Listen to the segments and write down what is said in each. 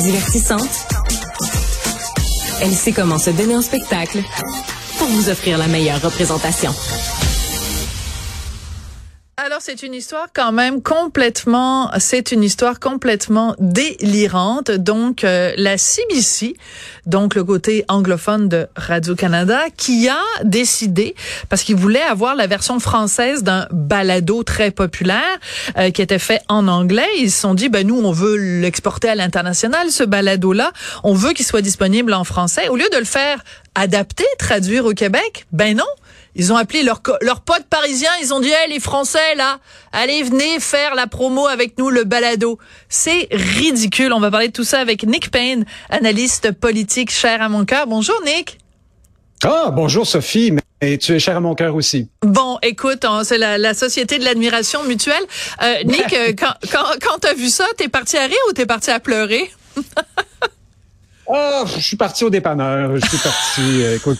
Divertissante. Elle sait comment se donner en spectacle pour vous offrir la meilleure représentation. C'est une histoire quand même complètement, c'est une histoire complètement délirante. Donc euh, la CBC, donc le côté anglophone de Radio Canada, qui a décidé parce qu'il voulait avoir la version française d'un balado très populaire euh, qui était fait en anglais. Ils se sont dit ben nous on veut l'exporter à l'international ce balado là, on veut qu'il soit disponible en français au lieu de le faire adapter, traduire au Québec. Ben non. Ils ont appelé leurs leur potes parisiens, ils ont dit hey, les Français là, allez venez faire la promo avec nous le balado. C'est ridicule. On va parler de tout ça avec Nick Payne, analyste politique cher à mon cœur. Bonjour Nick. Ah bonjour Sophie, mais tu es cher à mon cœur aussi. Bon, écoute, c'est la, la, société de l'admiration mutuelle. Euh, Nick, euh, quand quand, quand t'as vu ça, t'es parti à rire ou t'es parti à pleurer? Ah, je suis parti au dépanneur. Je suis parti. Euh, écoute,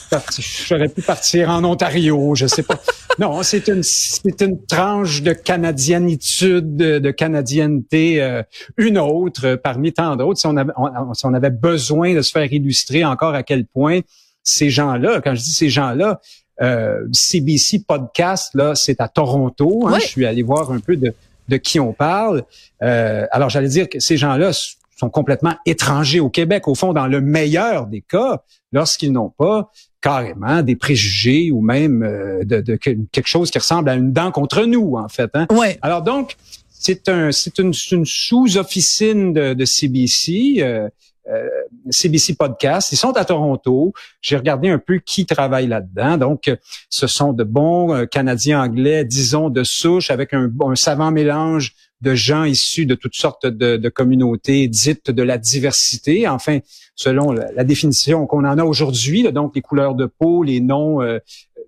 j'aurais pu partir en Ontario. Je sais pas. Non, c'est une c'est une tranche de canadianitude, de, canadienneté, euh, une autre euh, parmi tant d'autres. Si on avait si on avait besoin de se faire illustrer encore à quel point ces gens-là, quand je dis ces gens-là, euh, CBC podcast là, c'est à Toronto. Hein, Je suis allé voir un peu de de qui on parle. alors j'allais dire que ces gens-là sont complètement étrangers au Québec, au fond, dans le meilleur des cas, lorsqu'ils n'ont pas carrément des préjugés ou même euh, de, quelque chose qui ressemble à une dent contre nous, en fait. Hein? Ouais. Alors donc, c'est un, c'est une, sous-officine de, de CBC. Euh, euh, CBC Podcast. Ils sont à Toronto. J'ai regardé un peu qui travaille là-dedans. Donc, ce sont de bons euh, Canadiens anglais, disons de souche, avec un, un savant mélange de gens issus de toutes sortes de, de communautés dites de la diversité. Enfin, selon la, définition qu'on en a aujourd'hui, donc les couleurs de peau, les noms, il euh,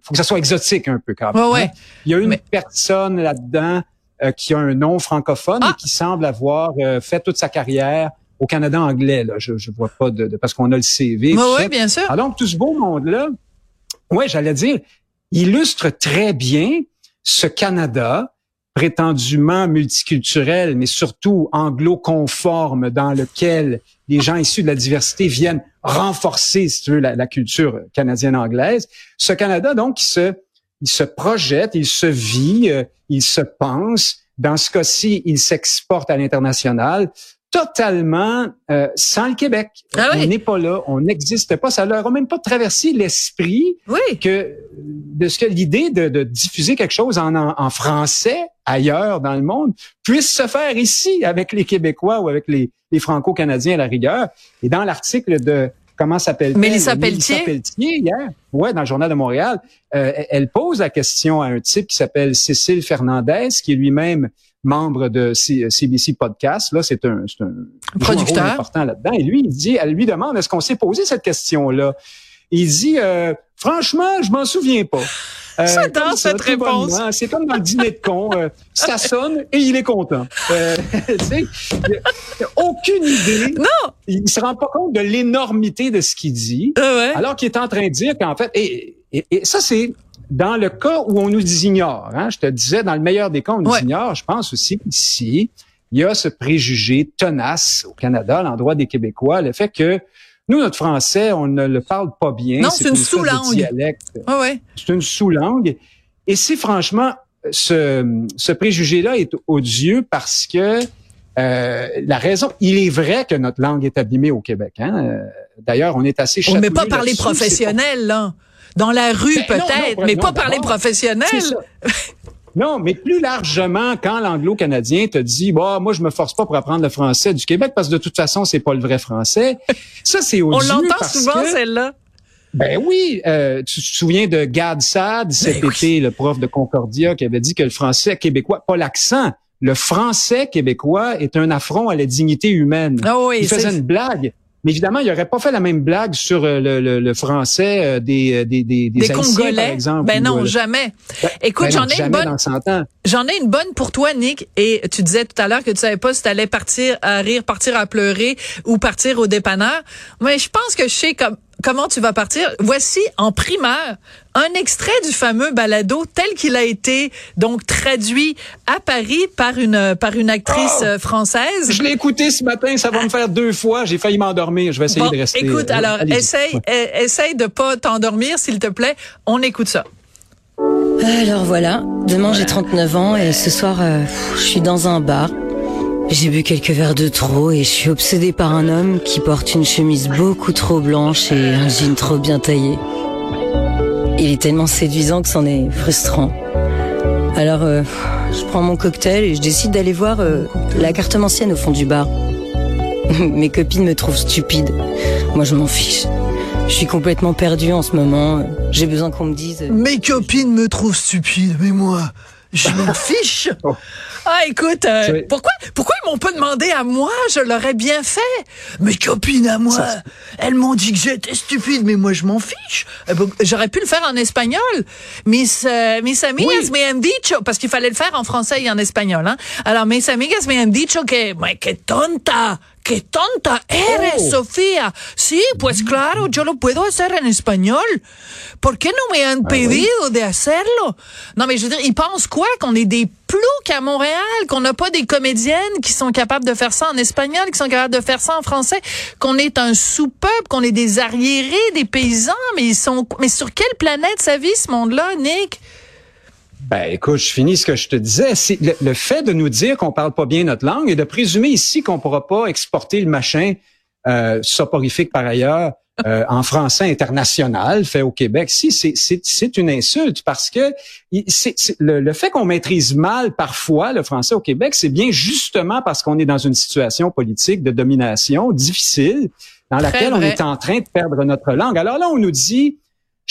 faut que ça soit exotique un peu quand même. Hein. Il y a une personne là-dedans euh, qui a un nom francophone et ah! qui semble avoir euh, fait toute sa carrière au Canada anglais. Là. Je, je vois pas de, parce qu'on a le CV. Oui, bien sûr. Alors, donc tout ce beau monde-là, ouais, j'allais dire, illustre très bien ce Canada prétendument multiculturel, mais surtout anglo-conforme, dans lequel les gens issus de la diversité viennent renforcer, si tu veux, la, culture canadienne-anglaise. Ce Canada, donc, il se, il se projette, il se vit, euh, il se pense. Dans ce cas-ci, il s'exporte à l'international totalement euh, sans le Québec. Ah on n'est pas là, on n'existe pas. Ça leur a même pas traversé l'esprit que de ce que l'idée de, de, diffuser quelque chose en, en, français ailleurs dans le monde puisse se faire ici avec les Québécois ou avec les, les Franco-Canadiens à la rigueur. Et dans l'article de comment s'appelle Mélissa Pelletier. Pelletier hier, ouais, dans le journal de Montréal, euh, elle pose la question à un type qui s'appelle Cécile Fernandez, qui est lui-même membre de CBC Podcast. Là, c'est un, un producteur important là-dedans. Et lui, il dit, elle lui demande, est-ce qu'on s'est posé cette question-là? Il dit, euh, franchement, je m'en souviens pas. Euh, J'adore cette réponse. C'est comme dans le dîner de con. Euh, ça sonne et il est content. Euh, il aucune idée. Non. Il se rend pas compte de l'énormité de ce qu'il dit. Ah alors qu'il est en train de dire qu'en fait, et, et, ça c'est dans le cas où on nous ignore. Hein, je te disais, dans le meilleur des cas, on nous ignore. Je pense aussi qu'ici, il y a ce préjugé tenace au Canada, à l'endroit des Québécois, le fait que nous, notre français, on ne le parle pas bien. Non, c'est une, sous-langue. C'est une sous-langue. Et si franchement, ce, ce préjugé-là est odieux parce que euh, la raison, il est vrai que notre langue est abîmée au Québec. Hein? D'ailleurs, on est assez On ne met pas par les professionnels, là. Dans la rue, ben, peut-être, mais pas par les professionnels. Non, mais plus largement, quand l'anglo-canadien te dit, bah, moi, je me force pas pour apprendre le français du Québec parce que de toute façon, c'est pas le vrai français. Ça, c'est odieux. On l'entend souvent, celle-là. Ben oui, euh, tu te souviens de Gad Sad cet ben été, le prof de Concordia, qui avait dit que le français québécois, pas l'accent, le français québécois est un affront à la dignité humaine. Ah oui, Il faisait une blague. Mais évidemment, il n'aurait pas fait la même blague sur euh, le, le, français euh, des, euh, des, des, des, Congolais, par exemple. Ben non, jamais. Ben, Écoute, ben j'en ai une bonne. J'en ai une bonne pour toi, Nick. Et tu disais tout à l'heure que tu savais pas si tu allais partir à rire, partir à pleurer ou partir au dépanneur. Mais je pense que je sais comme comment tu vas partir? Voici en primeur un extrait du fameux balado tel qu'il a été donc traduit à Paris par une par une actrice Oh! euh, française. Je l'ai écouté ce matin, ça va me faire deux fois. J'ai failli m'endormir. Je vais essayer Bon, de rester. écoute, euh, alors essaye Ouais. euh, essaye de pas t'endormir s'il te plaît. On écoute ça. Alors voilà, demain j'ai 39 ans et ce soir euh, je suis dans un bar. J'ai bu quelques verres de trop et je suis obsédée par un homme qui porte une chemise beaucoup trop blanche et un jean trop bien taillé. Il est tellement séduisant que c'en est frustrant. Alors euh, je prends mon cocktail et je décide d'aller voir euh, la cartomancienne au fond du bar. Mes copines me trouvent stupide. Moi je m'en fiche. Je suis complètement perdue en ce moment. J'ai besoin qu'on me dise... euh, Mes copines me trouvent stupide, mais moi, je m'en fiche. Oh. Ah, écoute, euh, pourquoi, pourquoi ils m'ont pas demandé à moi? Je l'aurais bien fait. Mes copines à moi, Ça- elles m'ont dit que j'étais stupide, mais moi, je m'en fiche. Ben, J'aurais pu le faire en espagnol. Mis, euh, mis amigas Oui. me han dicho, parce qu'il fallait le faire en français et en espagnol, hein. Alors, mis amigas me han dicho que, mais que tonta. ¡Qué tonta eres, Oh. Sofía! Sí, pues claro, yo lo puedo hacer en espagnol. ¿Por qué no me han pedido de hacerlo? Non, mais je veux dire, ils pensent quoi? Qu'on est des ploucs à Montréal? Qu'on n'a pas des comédiennes qui sont capables de faire ça en espagnol, qui sont capables de faire ça en français? Qu'on est un sous-peuple, qu'on est des arriérés, des paysans? Mais ils sont, mais sur quelle planète ça vit, ce monde-là, Nick? Ben, écoute, je finis ce que je te disais. C'est le, le fait de nous dire qu'on parle pas bien notre langue et de présumer ici qu'on pourra pas exporter le machin euh, soporifique par ailleurs euh, en français international fait au Québec. Si c'est c'est c'est une insulte parce que il- c'est c'est- le, le fait qu'on maîtrise mal parfois le français au Québec, c'est bien justement parce qu'on est dans une situation politique de domination difficile dans laquelle on est en train de perdre notre langue. Alors là, on nous dit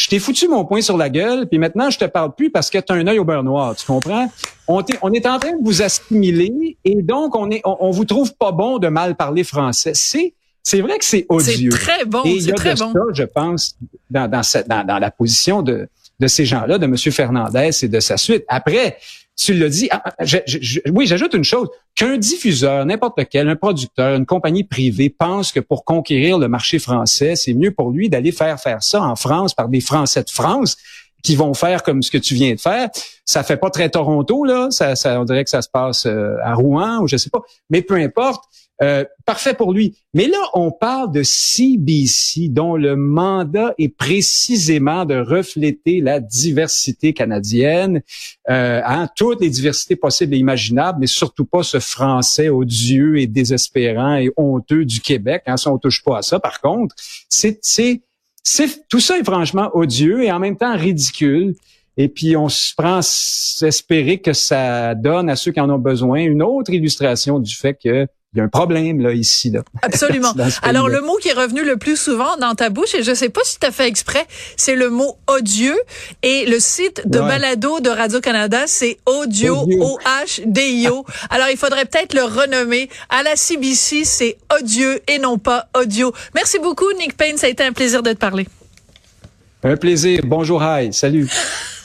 je t'ai foutu mon poing sur la gueule, puis maintenant je te parle plus parce que tu as un œil au beurre noir, tu comprends? On, t'est- on est en train de vous assimiler et donc on est on, on vous trouve pas bon de mal parler français. C'est c'est vrai que c'est C'est odieux. très bon, c'est très de bon. ça, je pense, dans, dans, cette- dans, dans la position de, de ces gens-là, de M. Fernandez et de sa suite. Après, tu l'as dit, ah, je- oui, j'ajoute une chose, qu'un diffuseur, n'importe lequel, un producteur, une compagnie privée pense que pour conquérir le marché français, c'est mieux pour lui d'aller faire faire ça en France par des Français de France qui vont faire comme ce que tu viens de faire. Ça fait pas très Toronto, là. Ça, ça, on dirait que ça se passe euh, à Rouen ou je sais pas. Mais peu importe. Euh, parfait pour lui. Mais là, on parle de CBC, dont le mandat est précisément de refléter la diversité canadienne, euh, hein, toutes les diversités possibles et imaginables, mais surtout pas ce français odieux et désespérant et honteux du Québec. Hein, ça, on touche pas à ça. Par contre, c'est, tout ça est franchement odieux et en même temps ridicule. Et puis, on se prend à s'espérer que ça donne à ceux qui en ont besoin une autre illustration du fait que il y a un problème là ici là. Absolument. Alors le mot qui est revenu le plus souvent dans ta bouche et je sais pas si tu as fait exprès, c'est le mot odieux et le site de Ouais. balado de Radio Canada, c'est audio. O H D I O. Alors il faudrait peut-être le renommer à la CBC, c'est odieux et non pas audio. Merci beaucoup Nick Payne, ça a été un plaisir de te parler. Un plaisir. Bonjour, hi. Salut.